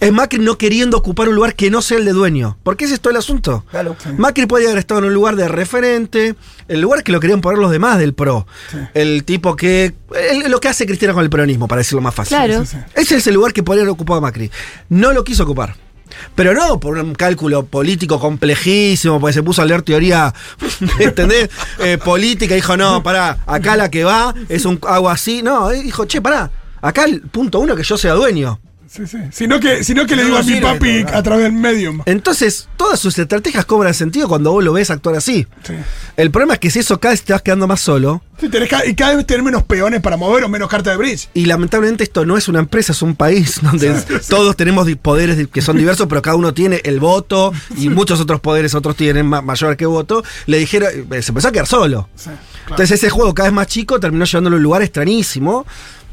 Es Macri no queriendo ocupar un lugar que no sea el de dueño. Porque ese es todo el asunto. Claro. Macri podía haber estado en un lugar de referente, el lugar que lo querían poner los demás del PRO. El tipo que. el- lo que hace Cristina con el peronismo, para decirlo más fácil. Claro. sí, sí. Ese es el lugar que podría haber ocupado Macri. No lo quiso ocupar. Pero no por un cálculo político complejísimo, porque se puso a leer teoría, ¿entendés? Eh, política, dijo, no, pará, acá la que va es un algo así. No, dijo, che, pará, acá el punto uno que yo sea dueño. Sí, sí. Sino que, sino que le digo a mi papi a través del medium. Entonces, todas sus estrategias cobran sentido cuando vos lo ves actuar así. Sí. El problema es que si eso cada vez te vas quedando más solo, Sí, tenés ca- y cada vez tener menos peones para mover o menos carta de bridge. y lamentablemente esto no es una empresa, es un país donde todos tenemos poderes que son diversos, pero cada uno tiene el voto y muchos otros poderes, otros tienen ma- mayor que voto, le dijeron, eh, se empezó a quedar solo. Sí, claro. Entonces ese juego cada vez más chico terminó llevándolo a un lugar extrañísimo,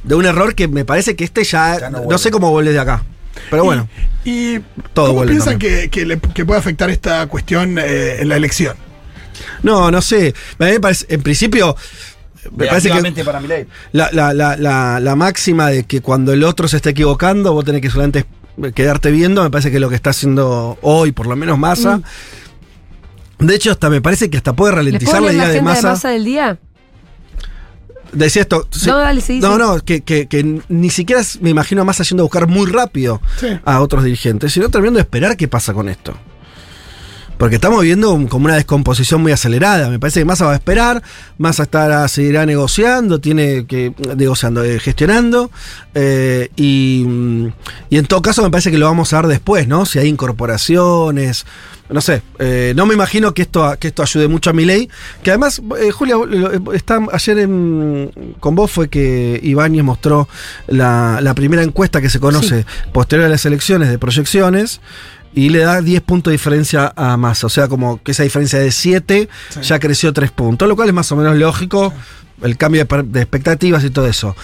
de un error que me parece que este ya, Ya no sé cómo vuelve de acá. Pero bueno, ¿Y Todo cómo piensan que, que, le- que puede afectar esta cuestión eh, en la elección? no, no sé. A mí me parece, en principio, me parece que para mi ley. la, la, la, la, la máxima de que cuando el otro se está equivocando, vos tenés que solamente quedarte viendo, me parece que es lo que está haciendo hoy, por lo menos Massa. De hecho, hasta me parece que hasta puede ¿Les ralentizar puedo la idea de Massa. masa del día? Decía esto. sí. No, dale, sí, No, sí. no, que, que- que ni siquiera me imagino a Massa yendo a buscar muy rápido Sí. a otros dirigentes, sino terminando de esperar qué pasa con esto. Porque estamos viendo un- como una descomposición muy acelerada. Me parece que Massa va a esperar, Massa estará, seguirá negociando, tiene que. negociando, eh, gestionando. eh, y, y en todo caso me parece que lo vamos a ver después, ¿no? Si hay incorporaciones. No sé, eh, no me imagino que esto, que esto ayude mucho a mi ley. Que además, eh, Julia, está, ayer en- con vos fue que Ibáñez mostró la, la primera encuesta que se conoce posterior a las elecciones de proyecciones y le da 10 puntos de diferencia a Massa. O sea, como que esa diferencia de 7 ya creció 3 puntos, lo cual es más o menos lógico. El cambio de expectativas y todo eso.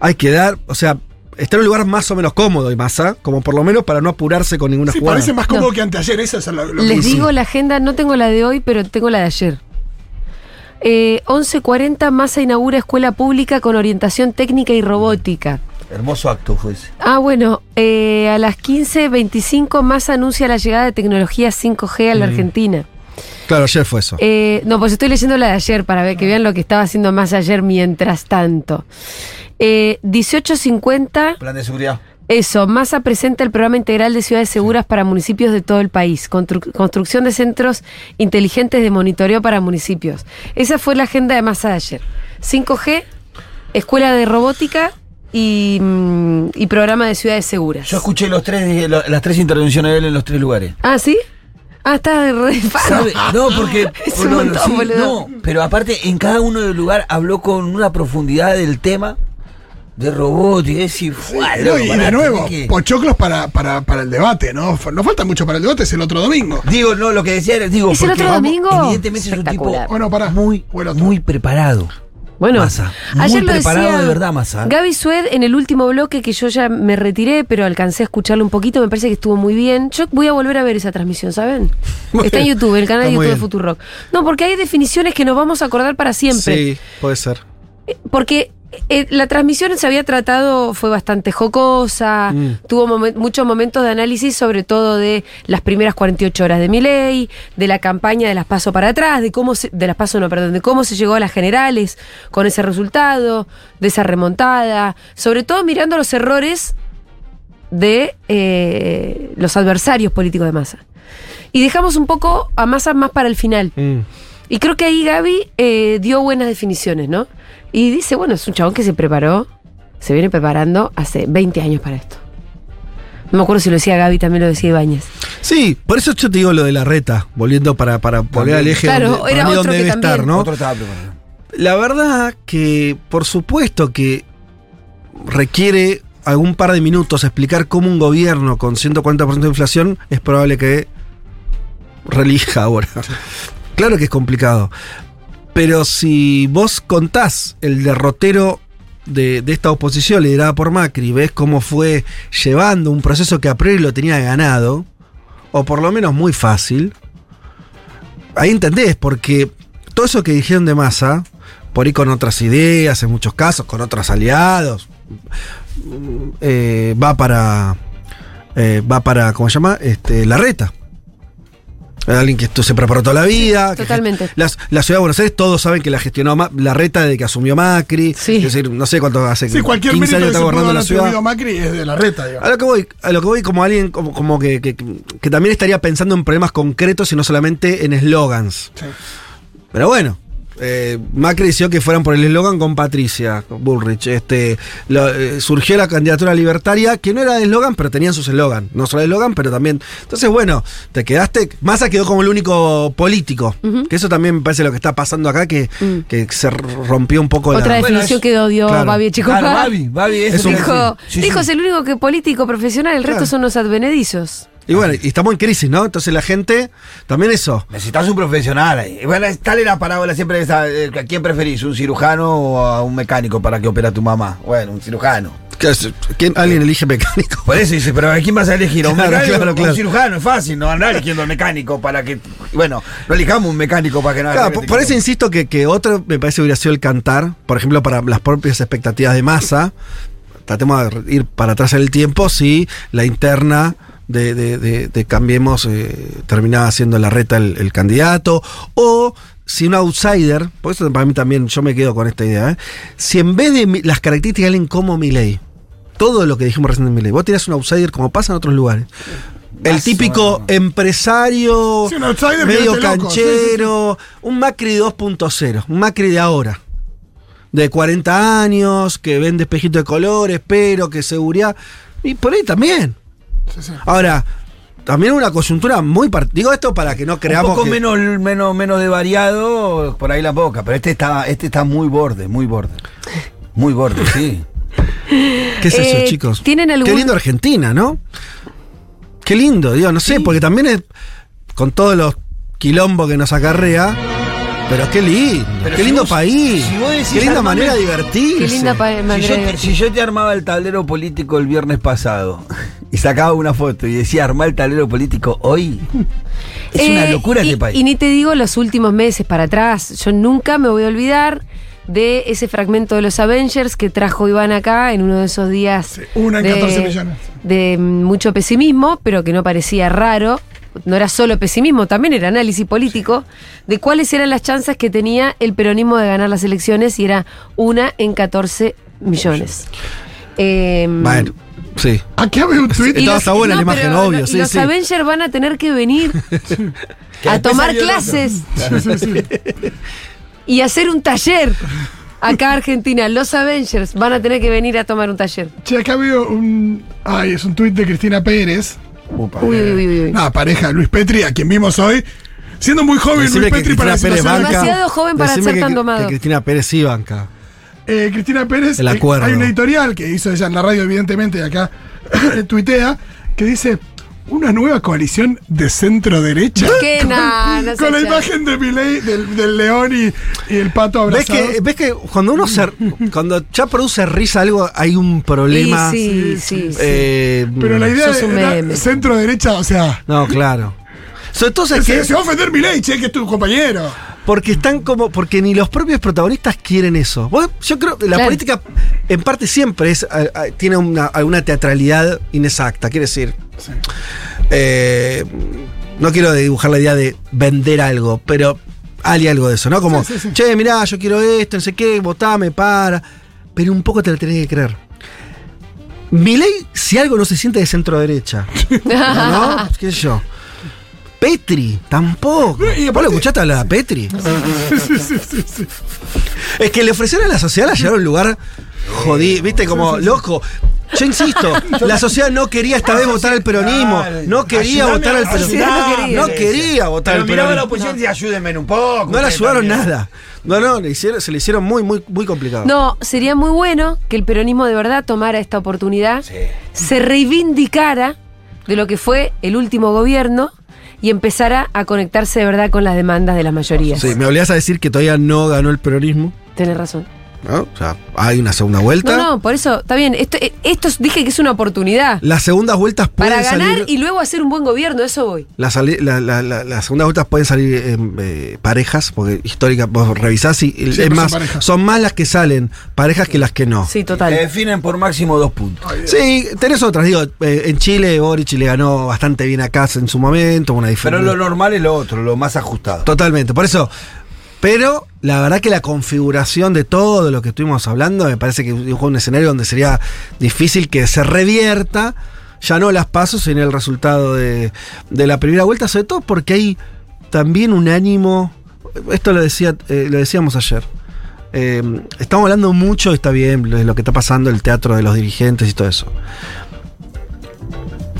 Hay que dar, o sea, está en un lugar más o menos cómodo y Massa, como por lo menos para no apurarse con ninguna Sí, jugada. parece más cómodo No. que anteayer. Eso es lo, lo que Les sí. digo la agenda, no tengo la de hoy, pero tengo la de ayer. Eh, 11.40, Massa inaugura escuela pública con orientación técnica y robótica. Hermoso acto fue ese. Ah, bueno, eh, a las 15.25 Massa anuncia la llegada de tecnología 5G a la Argentina. Claro, ayer fue eso. Eh, no, pues estoy leyendo la de ayer para ver que vean lo que estaba haciendo Massa ayer mientras tanto. Eh, 18.50, Plan de seguridad. eso, Massa presenta el programa integral de ciudades seguras para municipios de todo el país. Constru- construcción de centros inteligentes de monitoreo para municipios. Esa fue la agenda de Massa de ayer. 5G, escuela de robótica y, mm, y programa de ciudades seguras. Yo escuché los tres, las tres intervenciones de él en los tres lugares. Ah, ¿sí? Ah, está re. ¿Sabe? No, porque. Es un montón, sí, no, pero aparte, en cada uno del lugar habló con una profundidad del tema de robótica. Es decir, ¡fua, No, loco, y de nuevo, que- pochoclos para, para, para el debate, ¿no? No falta mucho para el debate, es el otro domingo. Digo, no, lo que decía era, digo, ¿Es el otro vamos, domingo? Evidentemente es un tipo Espectacular. Bueno, pará. muy, muy preparado. Bueno, Massa. Muy ayer lo preparado decía de verdad, Massa. Gaby Sued en el último bloque que yo ya me retiré, pero alcancé a escucharlo un poquito, me parece que estuvo muy bien. Yo voy a volver a ver esa transmisión, ¿saben? Muy Está en. YouTube, el canal de muy YouTube de. Futurock. No, porque hay definiciones que nos vamos a acordar para siempre. Sí, puede ser. Porque eh, la transmisión se había tratado, fue bastante jocosa, Mm. tuvo momen- muchos momentos de análisis, sobre todo de las primeras 48 horas de Milei, de la campaña de las paso para atrás, de cómo se, de las paso no, perdón, de cómo se llegó a las generales con ese resultado, de esa remontada, sobre todo mirando los errores de eh, los adversarios políticos de Massa. Y dejamos un poco a Massa más para el final. Mm. Y creo que ahí Gaby eh, dio buenas definiciones, ¿no? Y dice, bueno, es un chabón que se preparó, se viene preparando hace 20 años para esto. No me acuerdo si lo decía Gaby, también lo decía Ibáñez. Sí, por eso yo te digo lo de la reta, volviendo para, para volver al eje Claro, donde, para era mí otro donde que debe también. estar, ¿no? Otro estaba preparado. La verdad que, por supuesto que requiere algún par de minutos explicar cómo un gobierno con 140% de inflación es probable que relija ahora. Claro que es complicado. Pero si vos contás el derrotero de, de esta oposición liderada por Macri, ves cómo fue llevando un proceso que a priori lo tenía ganado, o por lo menos muy fácil, ahí entendés, porque todo eso que dijeron de masa, por ahí con otras ideas, en muchos casos, con otros aliados, eh, va para eh, va para, ¿cómo se llama? Este, la reta. Alguien que esto se preparó toda la vida. totalmente. la ciudad de Buenos Aires, todos saben que la gestionó Ma- la reta desde que asumió Macri. Sí. Es decir, no sé cuánto hace. Sí, cualquier 15 mérito años que está gobernando la ciudad. Macri es de la reta, digamos. A lo que voy, a lo que voy como alguien como, como que, que- que también estaría pensando en problemas concretos y no solamente en eslogans. Sí. Pero bueno, eh, Macri decidió que fueran por el eslogan con Patricia Bullrich. Este, lo- eh, surgió la candidatura libertaria, que no era de eslogan, pero tenían sus eslogan. No solo eslogan, pero también. Entonces, bueno, te quedaste. Massa quedó como el único político. Que eso también me parece lo que está pasando acá, que, Mm. que se rompió un poco Otra la. Bueno, definición es- que dio claro. Babi Chico. Claro, Babi, Babi es, Es un- Dijo, Sí, sí. dijo es el único que político profesional, el resto son los advenedizos. Y bueno, y estamos en crisis, ¿no? Entonces la gente. También eso. Necesitas un profesional ahí. Bueno, tal es la parábola siempre esa, eh, ¿A quién preferís? ¿Un cirujano o a un mecánico para que opera a tu mamá? Bueno, un cirujano. ¿Quién, ¿Alguien elige mecánico? Por eso dice, pero ¿a quién vas a elegir? ¿A un Claro, mecánico claro, claro. un cirujano? Es fácil, no andar eligiendo al mecánico para que. Bueno, no elijamos un mecánico para que no Claro, por, por eso insisto que, que otro me parece hubiera sido el cantar, por ejemplo, para las propias expectativas de masa. Tratemos de ir para atrás en el tiempo si la interna de, de- de- de Cambiemos eh, terminaba siendo la reta el, el candidato, o si un outsider, por eso para mí también yo me quedo con esta idea, ¿eh? si en vez de las características de alguien como Milei, todo lo que dijimos recién de Milei, vos tirás un outsider como pasa en otros lugares. El típico empresario, Sí, un medio loco, sí, sí, canchero, un Macri 2.0, un Macri de ahora. De 40 años, que vende espejito de colores, pero que seguridad. Y por ahí también. Sí, sí. Ahora, también una coyuntura muy Digo esto para que no Un creamos. poco que- menos, menos, menos de variado, por ahí la boca. Pero este está, este está muy borde, muy borde. Muy borde, sí. ¿Qué es Eh, eso, chicos? ¿tienen algún- Qué lindo Argentina, ¿no? Qué lindo, digo, no sé, porque también es. Con todos los quilombos que nos acarrea. Pero qué lindo, Pero qué si lindo vos- país. si vos decís qué linda armame- manera de divertirse. Qué linda pa- Si manera yo, si yo te armaba el tablero político el viernes pasado y sacaba una foto y decía armar el tablero político hoy, es una Eh, locura y, este país. Y ni te digo los últimos meses para atrás. Yo nunca me voy a olvidar de ese fragmento de los Avengers que trajo Iván acá en uno de esos días. Sí, una en de, 14 millones. De mucho pesimismo, pero que no parecía raro. No era solo pesimismo, también era análisis político de cuáles eran las chances que tenía el peronismo de ganar las elecciones y era una en 14 millones. Eh, Bueno, sí. Acá veo un tweet. y Estaba- los- está buena la imagen, pero obvio, lo- sí, los sí. Avengers van a tener que venir a tomar clases y hacer un taller. Acá Argentina, los Avengers van a tener que venir a tomar un taller. Che, acá veo un. Ay, es un tuit de Cristina Pérez. Upa. Uy, uy, uy, uy. Nada, pareja de Luis Petri, a quien vimos hoy. Siendo muy joven Decime Luis Petri para Pérez banca. Demasiado joven para Decime ser que- tan domado. Que Cristina Pérez sí banca. Eh, Cristina Pérez, El eh, acuerdo. hay un editorial que hizo ella en la radio, evidentemente, y acá tuitea, que dice una nueva coalición de centro derecha. Que no, no Con la imagen de Milei, del, del león y, y el pato ¿Ves abrazado. que, ¿Ves que cuando uno se, cuando ya produce risa algo, hay un problema? Sí, sí, sí. Eh, Pero la idea Sos un de centro derecha, o sea, No, claro. Sobre todo, ¿sabes se, qué? se va a ofender Milei, che, que es tu compañero. Porque están como. Porque ni los propios protagonistas quieren eso. Yo creo que la Claro. política, en parte, siempre es tiene una, alguna teatralidad inexacta. Quiere decir. eh, no quiero dibujar la idea de vender algo, pero hay algo de eso, ¿no? Como, Sí, sí, sí. che, mirá, yo quiero esto, no sé qué, votame, para. Pero un poco te lo tenés que creer. Milei, si algo no se siente de centro derecha. ¿No? ¿Qué sé yo? Petri, tampoco. Y ¿Vos lo escuchaste hablar a Petri? Sí, sí, sí, sí. Es que le ofrecieron a la sociedad a llegar a un lugar jodido, viste, como loco. Yo insisto, la sociedad no quería esta vez votar al peronismo, no quería votar al peronismo, no quería. votar Pero al miraba la peronismo. oposición y decía, ayúdenme en un poco. No le ustedes ayudaron también". nada. No, no, le hicieron- se le hicieron muy, muy, muy complicado. No, sería muy bueno que el peronismo de verdad tomara esta oportunidad, Sí. se reivindicara de lo que fue el último gobierno y empezara a conectarse de verdad con las demandas de las mayorías. Sí, me obligás a decir que todavía no ganó el peronismo. Tenés razón. ¿No? O sea, hay una segunda vuelta. No, no, por eso, está bien. Esto, eh, esto es- dije que es una oportunidad. Las segundas vueltas pueden Para ganar salir. y luego hacer un buen gobierno, eso voy. Las, la- la- la- las segundas vueltas pueden salir eh, eh, parejas, porque histórica, vos revisás y es son más, parejas. son más las que salen parejas que las que no. Sí, Se total. definen por máximo dos puntos. Sí, tenés otras, digo, eh, en Chile Boric le ganó bastante bien a Casa en su momento, una Pero diferencia. lo normal es lo otro, lo más ajustado. Totalmente, por eso. Pero la verdad que la configuración de todo lo que estuvimos hablando me parece que dibujó un escenario donde sería difícil que se revierta ya no las pasos, sino el resultado de, la primera vuelta, sobre todo porque hay también un ánimo. Esto lo, decía, eh, lo decíamos ayer. Eh, estamos hablando mucho, está bien, de lo que está pasando, el teatro de los dirigentes y todo eso.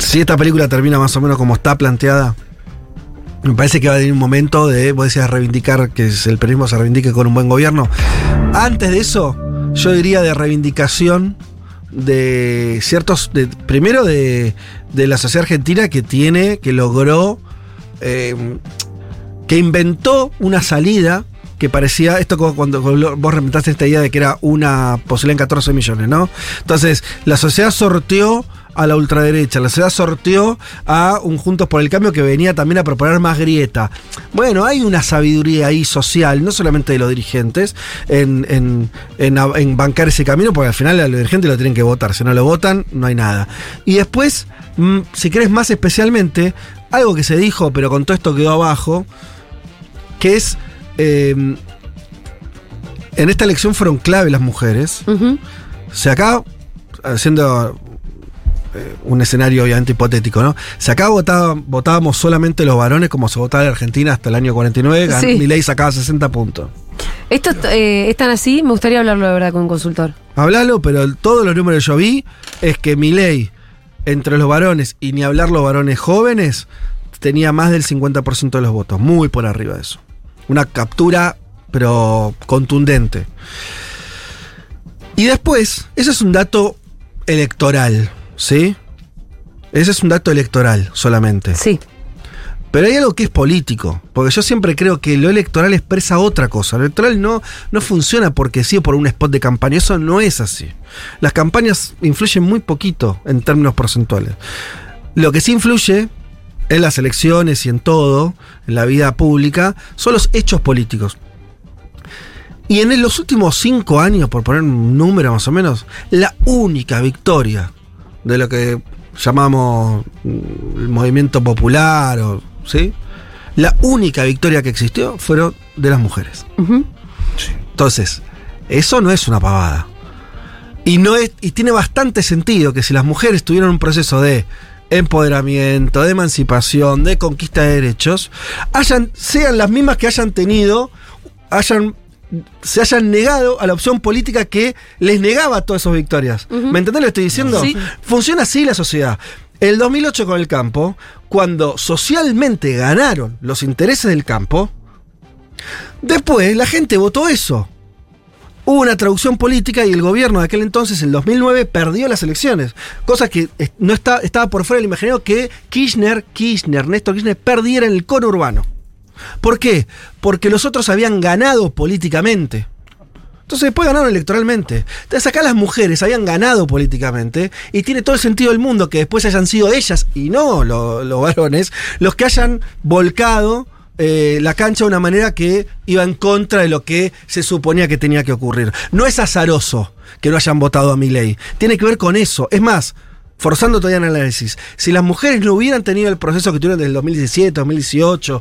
Si esta película termina más o menos como está planteada, me parece que va a venir un momento de, vos decías, reivindicar que el peronismo se reivindique con un buen gobierno. Antes de eso, yo diría de reivindicación de ciertos, primero de, de la sociedad argentina que tiene, que logró, eh, que inventó una salida que parecía, esto cuando vos remetaste esta idea de que era una posibilidad en 14 millones, ¿no? Entonces, la sociedad sorteó a la ultraderecha, la sociedad sorteó a un Juntos por el Cambio que venía también a proponer más grieta. Bueno, hay una sabiduría ahí social, no solamente de los dirigentes, en, en- en bancar ese camino, porque al final a los dirigentes lo tienen que votar, si no lo votan, no hay nada. Y después, mm, si querés más especialmente, algo que se dijo, pero con todo esto quedó abajo, que es... eh, en esta elección fueron clave las mujeres. Ujú. Si acá, haciendo eh, un escenario obviamente hipotético, ¿no? Si acá votaba- votábamos solamente los varones, como se votaba en Argentina hasta el año 49, gan- Sí. Milei sacaba 60 puntos. Esto eh, es tan así, me gustaría hablarlo de verdad con un consultor. Hablalo, pero todos los números que yo vi es que Milei, entre los varones y ni hablar los varones jóvenes, tenía más del 50% de los votos, muy por arriba de eso. Una captura, pero contundente. Y después, eso es un dato electoral, ¿sí? Ese es un dato electoral solamente. Sí. Pero hay algo que es político, porque yo siempre creo que lo electoral expresa otra cosa. Lo electoral no, no funciona porque sí o por un spot de campaña, eso no es así. Las campañas influyen muy poquito en términos porcentuales. Lo que sí influye en las elecciones y en todo, en la vida pública, son los hechos políticos. Y en los últimos cinco años, por poner un número más o menos, la única victoria de lo que llamamos mm, el movimiento popular, o, ¿sí? La única victoria que existió fueron de las mujeres. Entonces, eso no es una pavada. Y, no es, y tiene bastante sentido que si las mujeres tuvieron un proceso de empoderamiento, de emancipación, de conquista de derechos, hayan, sean las mismas que hayan tenido, hayan, se hayan negado a la opción política que les negaba todas esas victorias. ¿Me entendés lo que estoy diciendo? Sí. Funciona así la sociedad. El 2008 con el campo, cuando socialmente ganaron los intereses del campo, después la gente votó eso. Hubo una traducción política y el gobierno de aquel entonces, en 2009, perdió las elecciones. Cosa que no está, estaba por fuera del imaginario que Kirchner, Kirchner, Néstor Kirchner, perdiera en el cono urbano. ¿Por qué? Porque los otros habían ganado políticamente. Entonces después ganaron electoralmente. Entonces acá las mujeres habían ganado políticamente y tiene todo el sentido del mundo que después hayan sido ellas y no lo- los varones los que hayan volcado eh, la cancha de una manera que iba en contra de lo que se suponía que tenía que ocurrir. No es azaroso que no hayan votado a mi ley. Tiene que ver con eso. Es más, forzando todavía el análisis, si las mujeres no hubieran tenido el proceso que tuvieron desde el 2017, 2018,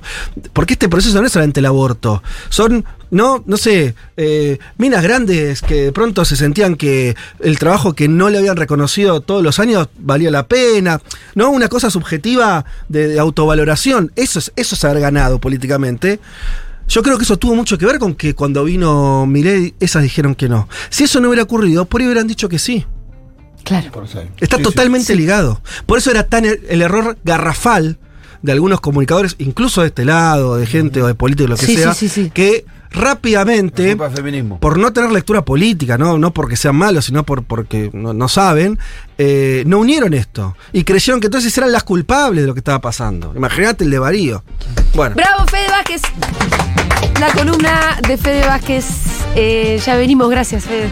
porque este proceso no es solamente el aborto, son, no, no sé, eh, minas grandes que de pronto se sentían que el trabajo que no le habían reconocido todos los años valía la pena, ¿no? Una cosa subjetiva de, autovaloración, eso es, eso es haber ganado políticamente. Yo creo que eso tuvo mucho que ver con que cuando vino Milei, esas dijeron que no. Si eso no hubiera ocurrido, por ahí hubieran dicho que sí. Claro. Por eso. Está Sí, sí. totalmente ligado. Por eso era tan el, el error garrafal de algunos comunicadores, incluso de este lado, de gente o de políticos, lo que Sí, sea, sí, sí, sí. que rápidamente, por no tener lectura política, no, no porque sean malos, sino por, porque no, no saben, eh, no unieron esto. Y creyeron que entonces eran las culpables de lo que estaba pasando. Imagínate el de Varío. Bueno. Bravo, Fede Vázquez. La columna de Fede Vázquez Eh, ya venimos, gracias, Fede.